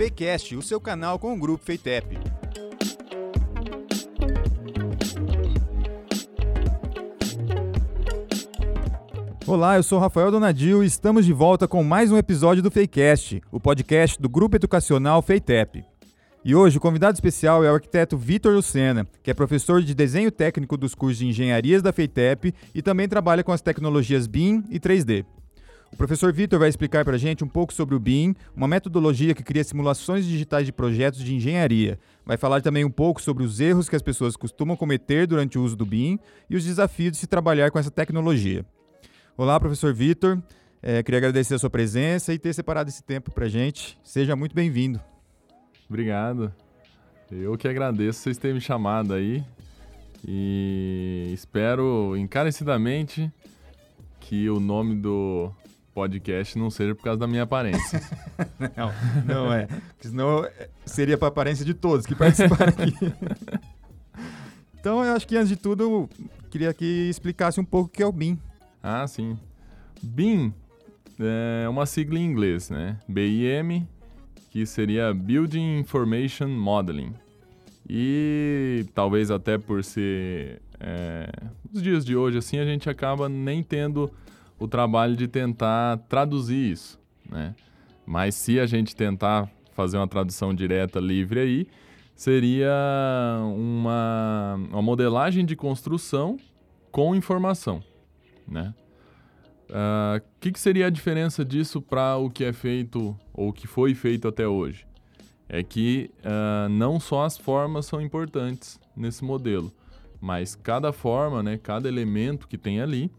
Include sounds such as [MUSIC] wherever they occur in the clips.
Fakecast, o seu canal com o grupo Feitep. Olá, eu sou Rafael Donadil e estamos de volta com mais um episódio do Fakecast, o podcast do Grupo Educacional Feitep. E hoje o convidado especial é o arquiteto Vitor Lucena, que é professor de desenho técnico dos cursos de engenharias da Feitep e também trabalha com as tecnologias BIM e 3D. O professor Vitor vai explicar para a gente um pouco sobre o BIM, uma metodologia que cria simulações digitais de projetos de engenharia. Vai falar também um pouco sobre os erros que as pessoas costumam cometer durante o uso do BIM e os desafios de se trabalhar com essa tecnologia. Olá, professor Vitor. É, queria agradecer a sua presença e ter separado esse tempo para a gente. Seja muito bem-vindo. Obrigado. Eu que agradeço vocês terem me chamado aí. E espero encarecidamente que o nome do podcast não seja por causa da minha aparência. [LAUGHS] não, não é. Porque senão seria para a aparência de todos que participaram aqui. [LAUGHS] então, eu acho que antes de tudo, eu queria que explicasse um pouco o que é o BIM. Ah, sim. BIM é uma sigla em inglês, né? BIM, que seria Building Information Modeling. E talvez até por ser é, os dias de hoje assim, a gente acaba nem tendo o trabalho de tentar traduzir isso, né? Mas se a gente tentar fazer uma tradução direta livre aí, seria uma, uma modelagem de construção com informação né? O uh, ah, que, que seria a diferença disso para o que é feito ou que foi feito até hoje? É que uh, não só as formas são importantes nesse modelo, mas cada forma, né, cada elemento que tem ali,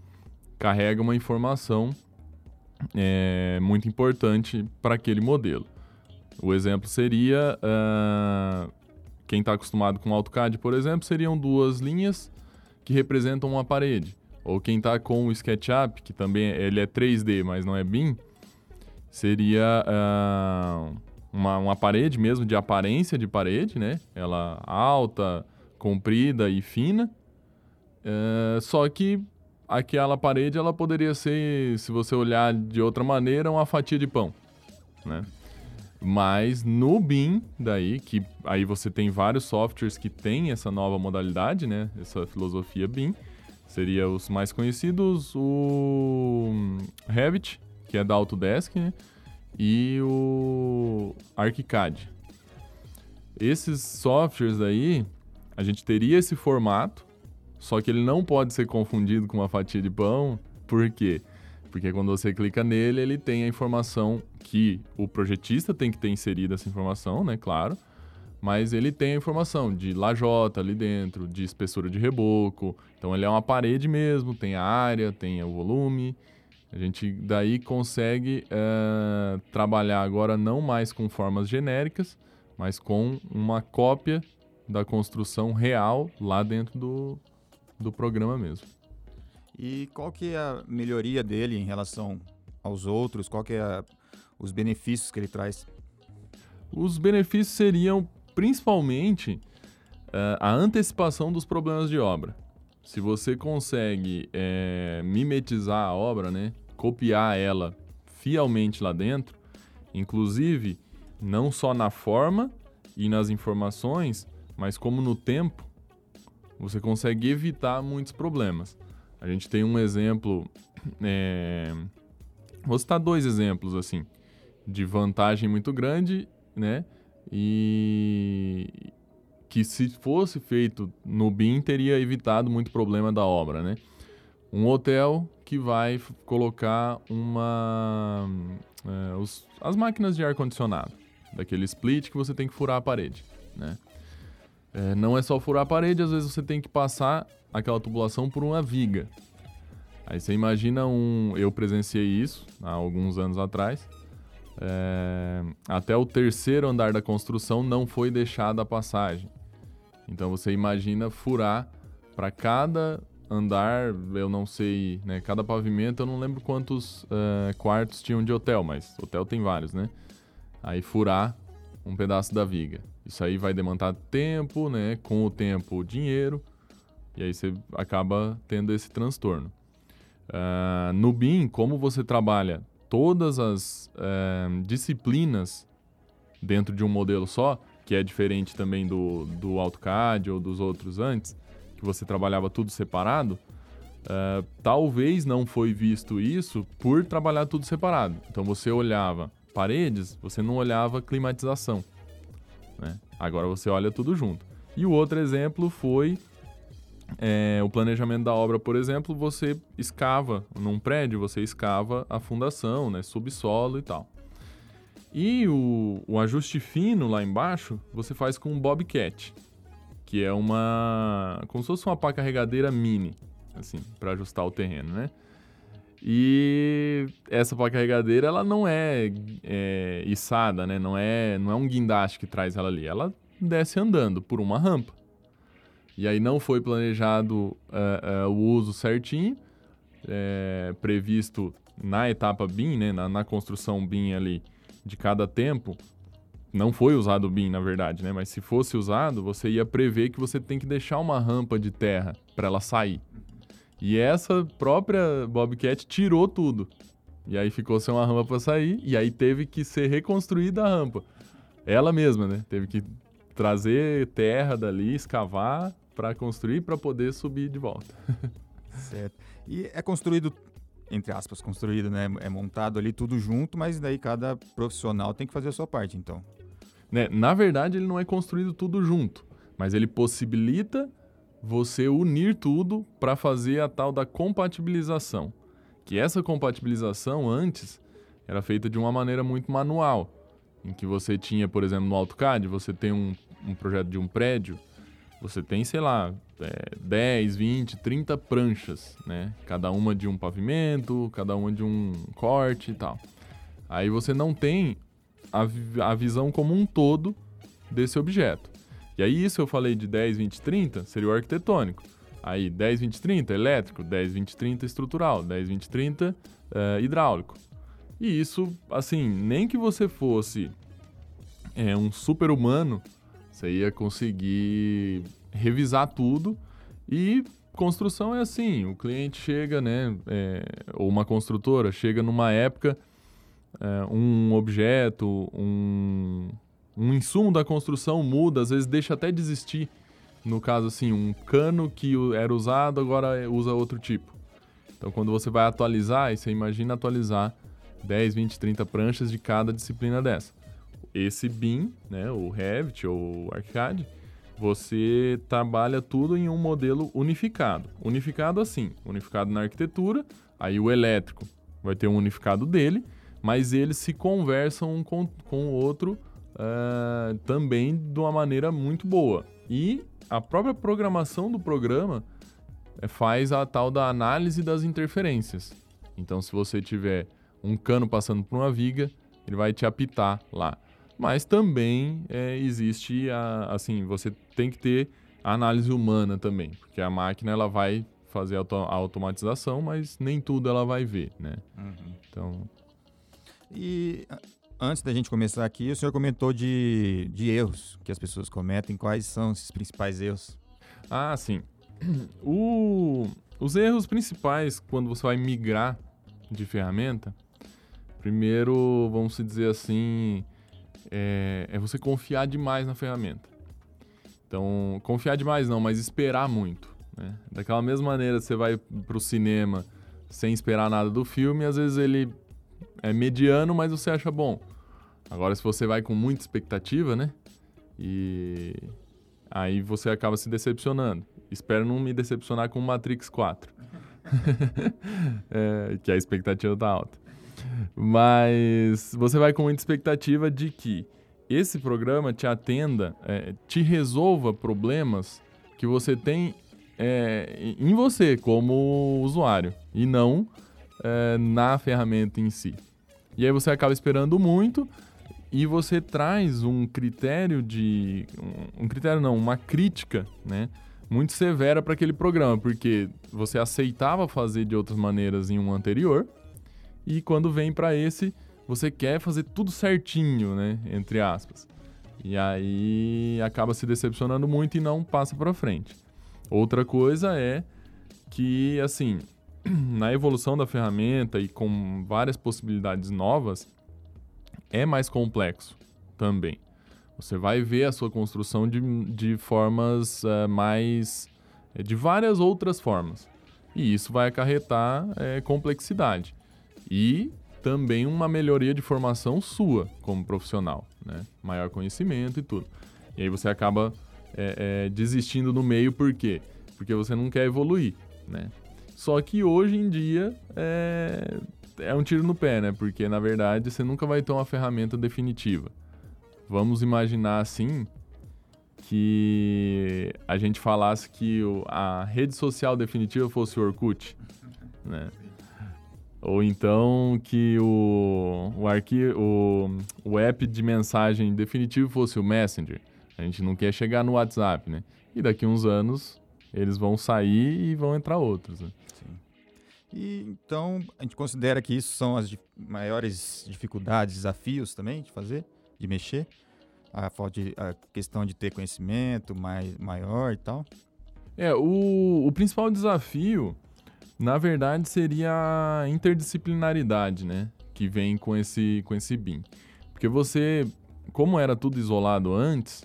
carrega uma informação é, muito importante para aquele modelo. O exemplo seria, uh, quem está acostumado com AutoCAD, por exemplo, seriam duas linhas que representam uma parede. Ou quem está com o SketchUp, que também ele é 3D, mas não é BIM, seria uh, uma, uma parede mesmo de aparência de parede, né? Ela alta, comprida e fina. Uh, só que aquela parede ela poderia ser, se você olhar de outra maneira, uma fatia de pão, né? Mas no BIM, daí, que aí você tem vários softwares que têm essa nova modalidade, né? Essa filosofia BIM Seria os mais conhecidos, o Revit, que é da Autodesk, né? e o ArchiCAD. Esses softwares aí, a gente teria esse formato, só que ele não pode ser confundido com uma fatia de pão. Por quê? Porque quando você clica nele, ele tem a informação que o projetista tem que ter inserida essa informação, né? Claro mas ele tem a informação de lajota ali dentro, de espessura de reboco. Então ele é uma parede mesmo, tem a área, tem o volume. A gente daí consegue é, trabalhar agora não mais com formas genéricas, mas com uma cópia da construção real lá dentro do, do programa mesmo. E qual que é a melhoria dele em relação aos outros? Qual que é a, os benefícios que ele traz? Os benefícios seriam principalmente uh, a antecipação dos problemas de obra. Se você consegue é, mimetizar a obra, né, copiar ela fielmente lá dentro, inclusive não só na forma e nas informações, mas como no tempo, você consegue evitar muitos problemas. A gente tem um exemplo, [CLEARS THROAT] é, vou citar dois exemplos assim, de vantagem muito grande, né? e que se fosse feito no BIM teria evitado muito problema da obra, né? Um hotel que vai colocar uma é, os, as máquinas de ar condicionado, daquele split que você tem que furar a parede, né? É, não é só furar a parede, às vezes você tem que passar aquela tubulação por uma viga. Aí você imagina um, eu presenciei isso há alguns anos atrás é, até o terceiro andar da construção não foi deixada a passagem. Então você imagina furar para cada andar, eu não sei, né? Cada pavimento, eu não lembro quantos uh, quartos tinham de hotel, mas hotel tem vários, né? Aí furar um pedaço da viga. Isso aí vai demandar tempo, né? Com o tempo, dinheiro. E aí você acaba tendo esse transtorno. Uh, no BIM, como você trabalha todas as é, disciplinas dentro de um modelo só, que é diferente também do, do AutoCAD ou dos outros antes, que você trabalhava tudo separado, uh, talvez não foi visto isso por trabalhar tudo separado. Então você olhava paredes, você não olhava climatização. Né? Agora você olha tudo junto. E o outro exemplo foi é, o planejamento da obra, por exemplo, você escava num prédio, você escava a fundação, né, subsolo e tal. E o, o ajuste fino lá embaixo, você faz com um Bobcat, que é uma como se fosse uma pá carregadeira mini, assim, para ajustar o terreno, né? E essa pá carregadeira, ela não é, é içada, né? Não é, não é um guindaste que traz ela ali. Ela desce andando por uma rampa. E aí não foi planejado uh, uh, o uso certinho, é, previsto na etapa BIM, né, na, na, construção BIM ali de cada tempo, não foi usado o BIM, na verdade, né? Mas se fosse usado, você ia prever que você tem que deixar uma rampa de terra para ela sair. E essa própria Bobcat tirou tudo. E aí ficou sem uma rampa para sair, e aí teve que ser reconstruída a rampa. Ela mesma, né? Teve que trazer terra dali, escavar para construir para poder subir de volta. [LAUGHS] certo. E é construído entre aspas, construído, né? É montado ali tudo junto, mas daí cada profissional tem que fazer a sua parte, então. Né? Na verdade, ele não é construído tudo junto, mas ele possibilita você unir tudo para fazer a tal da compatibilização. Que essa compatibilização antes era feita de uma maneira muito manual, em que você tinha, por exemplo, no AutoCAD, você tem um, um projeto de um prédio, você tem, sei lá, é, 10, 20, 30 pranchas, né? Cada uma de um pavimento, cada uma de um corte e tal. Aí você não tem a, a visão como um todo desse objeto. E aí isso eu falei de 10, 20, 30, seria o arquitetônico. Aí 10, 20, 30 elétrico, 10, 20, 30 estrutural, 10, 20, 30 uh, hidráulico. E isso, assim, nem que você fosse é, um super humano, você ia conseguir revisar tudo e construção é assim, o cliente chega, né, é, ou uma construtora chega numa época, é, um objeto, um, um insumo da construção muda, às vezes deixa até de existir. No caso, assim, um cano que era usado agora usa outro tipo. Então, quando você vai atualizar, você imagina atualizar 10, 20, 30 pranchas de cada disciplina dessa. Esse BIM, né, o Revit ou ArchiCAD, você trabalha tudo em um modelo unificado. Unificado assim, unificado na arquitetura, aí o elétrico vai ter um unificado dele, mas eles se conversam um com, com o outro uh, também de uma maneira muito boa. E a própria programação do programa eh, faz a tal da análise das interferências. Então, se você tiver um cano passando por uma viga, ele vai te apitar lá mas também é, existe a, assim, você tem que ter a análise humana também, porque a máquina ela vai fazer a automatização, mas nem tudo ela vai ver, né? Uhum. Então. E antes da gente começar aqui, o senhor comentou de, de erros que as pessoas cometem. Quais são esses principais erros? Ah, sim. O, os erros principais quando você vai migrar de ferramenta, primeiro, vamos dizer assim, é, é você confiar demais na ferramenta. Então, confiar demais não, mas esperar muito. Né? Daquela mesma maneira, você vai para o cinema sem esperar nada do filme, às vezes ele é mediano, mas você acha bom. Agora, se você vai com muita expectativa, né? E aí você acaba se decepcionando. Espero não me decepcionar com Matrix 4. [LAUGHS] é, que a expectativa tá alta. Mas você vai com muita expectativa de que esse programa te atenda, é, te resolva problemas que você tem é, em você como usuário e não é, na ferramenta em si. E aí você acaba esperando muito e você traz um critério de. Um, critério não, uma crítica, né? Muito severa para aquele programa, porque você aceitava fazer de outras maneiras em um anterior e quando vem para esse, você quer fazer tudo certinho, né? Entre aspas. E aí acaba se decepcionando muito e não passa para frente. Outra coisa é que, assim, [CLEARS THROAT] na evolução da ferramenta e com várias possibilidades novas, é mais complexo também. Você vai ver a sua construção de, de formas uh, mais. Eh, de várias outras formas. E isso vai acarretar é, complexidade. E também uma melhoria de formação sua como profissional, né? Maior conhecimento e tudo. E aí você acaba é, é, desistindo no meio, por quê? Porque você não quer evoluir, né? Só que hoje em dia é, é um tiro no pé, né? Porque na verdade você nunca vai ter uma ferramenta definitiva. Vamos imaginar assim que a gente falasse que o, a rede social definitiva fosse o Orkut, né? Ou então que o, o, o, o app de mensagem definitivo fosse o Messenger. A gente não quer chegar no WhatsApp, né? E daqui uns anos eles vão sair e vão entrar outros, né? Sim. E então a gente considera que isso são as maiores dificuldades, desafios também de fazer, de mexer? A, falta de, a questão de ter conhecimento mais, maior e tal? É, o, o principal desafio na verdade, seria a interdisciplinaridade, né? Que vem com esse, com esse BIM. Porque você, como era tudo isolado antes,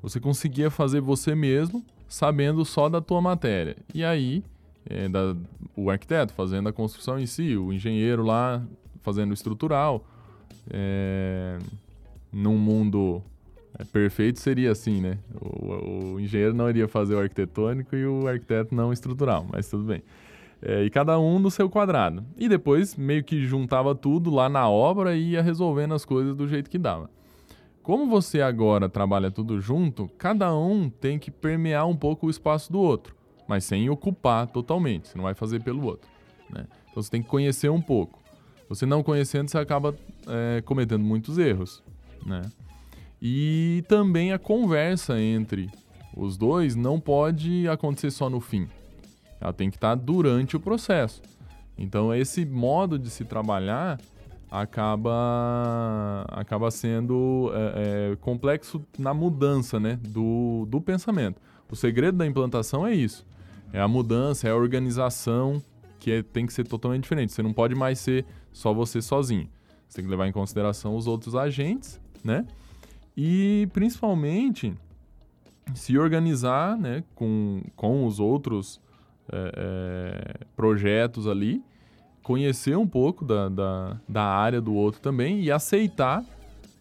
você conseguia fazer você mesmo sabendo só da tua matéria. E aí, é, da, o arquiteto fazendo a construção em si, o engenheiro lá fazendo estrutural. É, num mundo é, perfeito seria assim, né? O, o, engenheiro não iria fazer o arquitetônico e o arquiteto não estrutural, mas tudo bem. É, e cada um no seu quadrado. E depois meio que juntava tudo lá na obra e ia resolvendo as coisas do jeito que dava. Como você agora trabalha tudo junto, cada um tem que permear um pouco o espaço do outro, mas sem ocupar totalmente. Você não vai fazer pelo outro. Né? Então você tem que conhecer um pouco. Você não conhecendo, você acaba é, cometendo muitos erros. Né? E também a conversa entre os dois não pode acontecer só no fim. Ela tem que estar durante o processo. Então, esse modo de se trabalhar acaba, acaba sendo é, é, complexo na mudança né, do, do pensamento. O segredo da implantação é isso. É a mudança, é a organização, que é, tem que ser totalmente diferente. Você não pode mais ser só você sozinho. Você tem que levar em consideração os outros agentes, né? E principalmente se organizar né, com, com os outros é, é, projetos ali, conhecer um pouco da, da, da área do outro também e aceitar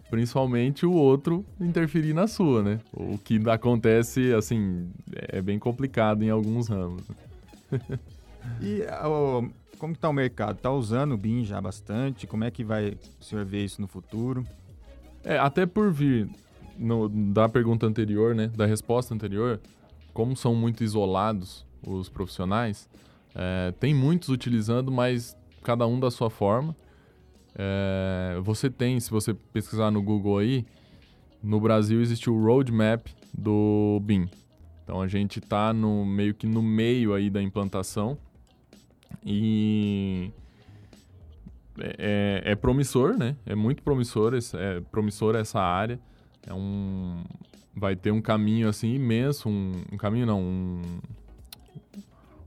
principalmente o outro interferir na sua, né? O que acontece, assim, é bem complicado em alguns ramos. [LAUGHS] e oh, como está o mercado? Está usando o BIM já bastante? Como é que vai o senhor ver isso no futuro? É, até por vir no, da pergunta anterior, né? Da resposta anterior, como são muito isolados os profissionais. É, tem muitos utilizando, mas cada um da sua forma. É, você tem, se você pesquisar no Google aí, no Brasil existe o roadmap do BIM. Então a gente está no meio que no meio aí da implantação e é, é, é promissor, né? É muito promissor, é promissor essa área. É um, vai ter um caminho assim imenso, um, um caminho não, um,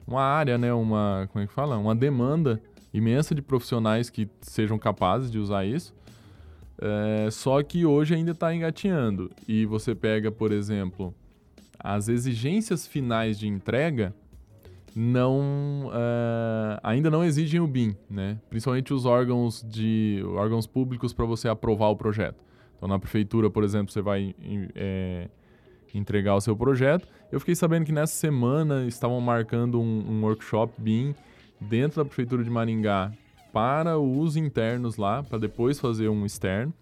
uma área, né, uma, como é que fala? Uma demanda imensa de profissionais que sejam capazes de usar isso. É, só que hoje ainda está engatinhando. E você pega, por exemplo, as exigências finais de entrega não é, ainda não exigem o BIM, né? Principalmente os órgãos de órgãos públicos para você aprovar o projeto. Então na prefeitura, por exemplo, você vai é, entregar o seu projeto. Eu fiquei sabendo que nessa semana estavam marcando um, um workshop BIM dentro da Prefeitura de Maringá para os internos lá, para depois fazer um externo.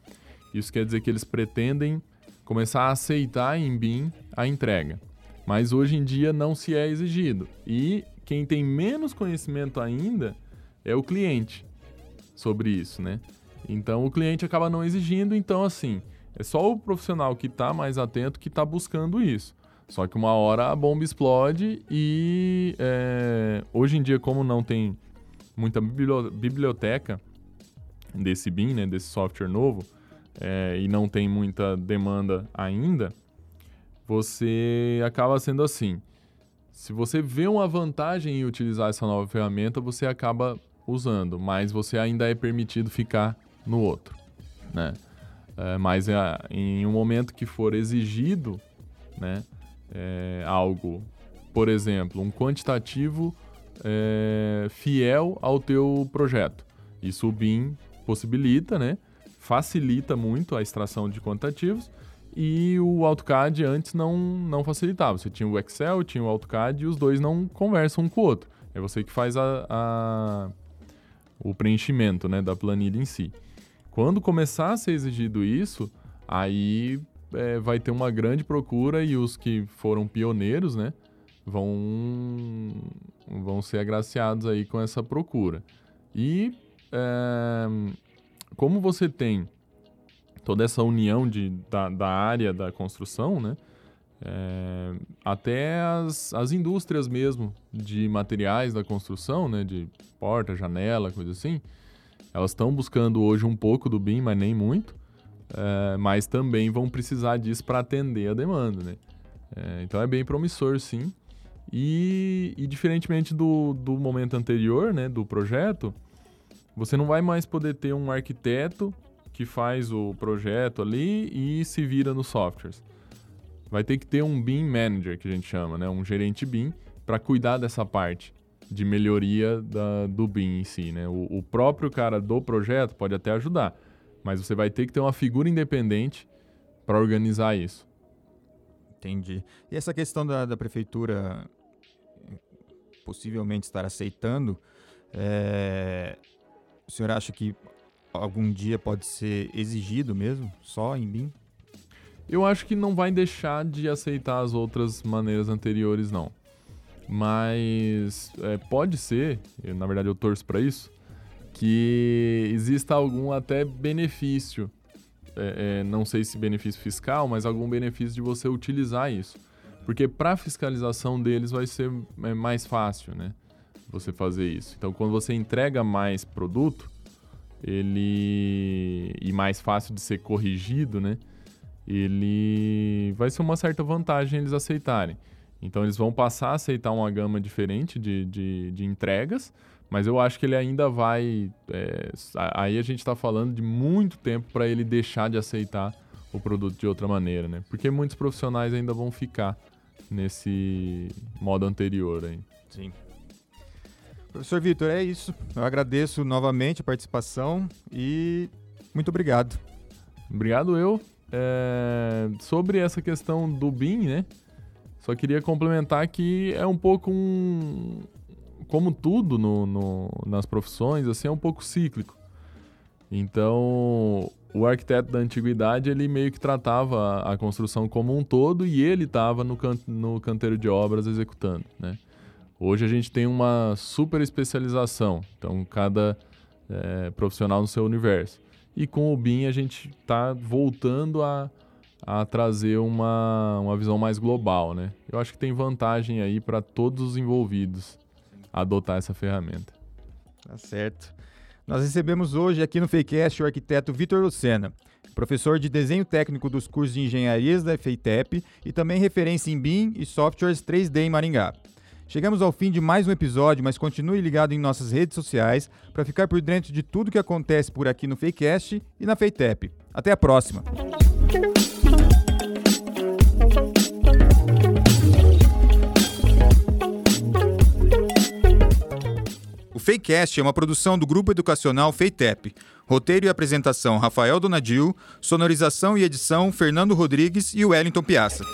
Isso quer dizer que eles pretendem começar a aceitar em BIM a entrega. Mas hoje em dia não se é exigido. E quem tem menos conhecimento ainda é o cliente sobre isso, né? Então o cliente acaba não exigindo, então assim, é só o profissional que está mais atento que está buscando isso. Só que uma hora a bomba explode e é, hoje em dia, como não tem muita biblioteca desse BIM, né, desse software novo, é, e não tem muita demanda ainda, você acaba sendo assim. Se você vê uma vantagem em utilizar essa nova ferramenta, você acaba usando, mas você ainda é permitido ficar no outro, né? É, mas é, em um momento que for exigido né, é, algo, por exemplo, um quantitativo é, fiel ao teu projeto. Isso o BIM possibilita, né? facilita muito a extração de quantitativos e o AutoCAD antes não, não facilitava. Você tinha o Excel, tinha o AutoCAD e os dois não conversam um com o outro. É você que faz a, a o preenchimento né, da planilha em si. Quando começar a ser exigido isso, aí é, vai ter uma grande procura e os que foram pioneiros, né, vão, vão ser agraciados aí com essa procura. E é, como você tem toda essa união de, da, da área da construção, né, é, até as, as indústrias mesmo de materiais da construção, né, de porta, janela, coisa assim, elas estão buscando hoje um pouco do BIM, mas nem muito, é, mas também vão precisar disso para atender a demanda, né? É, então é bem promissor, sim. E, e, diferentemente do, do momento anterior, né, do projeto, você não vai mais poder ter um arquiteto que faz o projeto ali e se vira nos softwares vai ter que ter um BIM Manager, que a gente chama, né? um gerente BIM, para cuidar dessa parte de melhoria da, do BIM em si. Né? O, o, próprio cara do projeto pode até ajudar, mas você vai ter que ter uma figura independente para organizar isso. Entendi. E essa questão da, da prefeitura possivelmente estar aceitando, é... o senhor acha que algum dia pode ser exigido mesmo, só em BIM? Eu acho que não vai deixar de aceitar as outras maneiras anteriores, não. Mas é, pode ser, eu, na verdade eu torço para isso, que exista algum até benefício. É, é, não sei se benefício fiscal, mas algum benefício de você utilizar isso. Porque para fiscalização deles vai ser é, mais fácil, né? Você fazer isso. Então, quando você entrega mais produto, ele e mais fácil de ser corrigido, né? ele vai ser uma certa vantagem eles aceitarem. Então eles vão passar a aceitar uma gama diferente de, de, de entregas, mas eu acho que ele ainda vai. É, aí a gente está falando de muito tempo para ele deixar de aceitar o produto de outra maneira, né? Porque muitos profissionais ainda vão ficar nesse modo anterior aí. Sim. Professor Vitor, é isso. Eu agradeço novamente a participação e muito obrigado. Obrigado eu. É, sobre essa questão do BIM, né? Só queria complementar que é um pouco um. Como tudo no, no, nas profissões, assim, é um pouco cíclico. Então, o arquiteto da antiguidade, ele meio que tratava a, a construção como um todo e ele estava no, can, no canteiro de obras executando, né? Hoje a gente tem uma super especialização, então cada é, profissional no seu universo. E com o BIM a gente está voltando a, a trazer uma, uma visão mais global, né? Eu acho que tem vantagem aí para todos os envolvidos adotar essa ferramenta. Tá certo. Nós recebemos hoje aqui no Fakecast o arquiteto Vitor Lucena, professor de desenho técnico dos cursos de engenharias da FEITEP e também referência em BIM e softwares 3D em Maringá. Chegamos ao fim de mais um episódio, mas continue ligado em nossas redes sociais para ficar por dentro de tudo que acontece por aqui no Fakecast e na Feitep. Até a próxima! O Fakecast é uma produção do Grupo Educacional Feitep. Roteiro e apresentação Rafael Donadil, sonorização e edição Fernando Rodrigues e Wellington Piaça.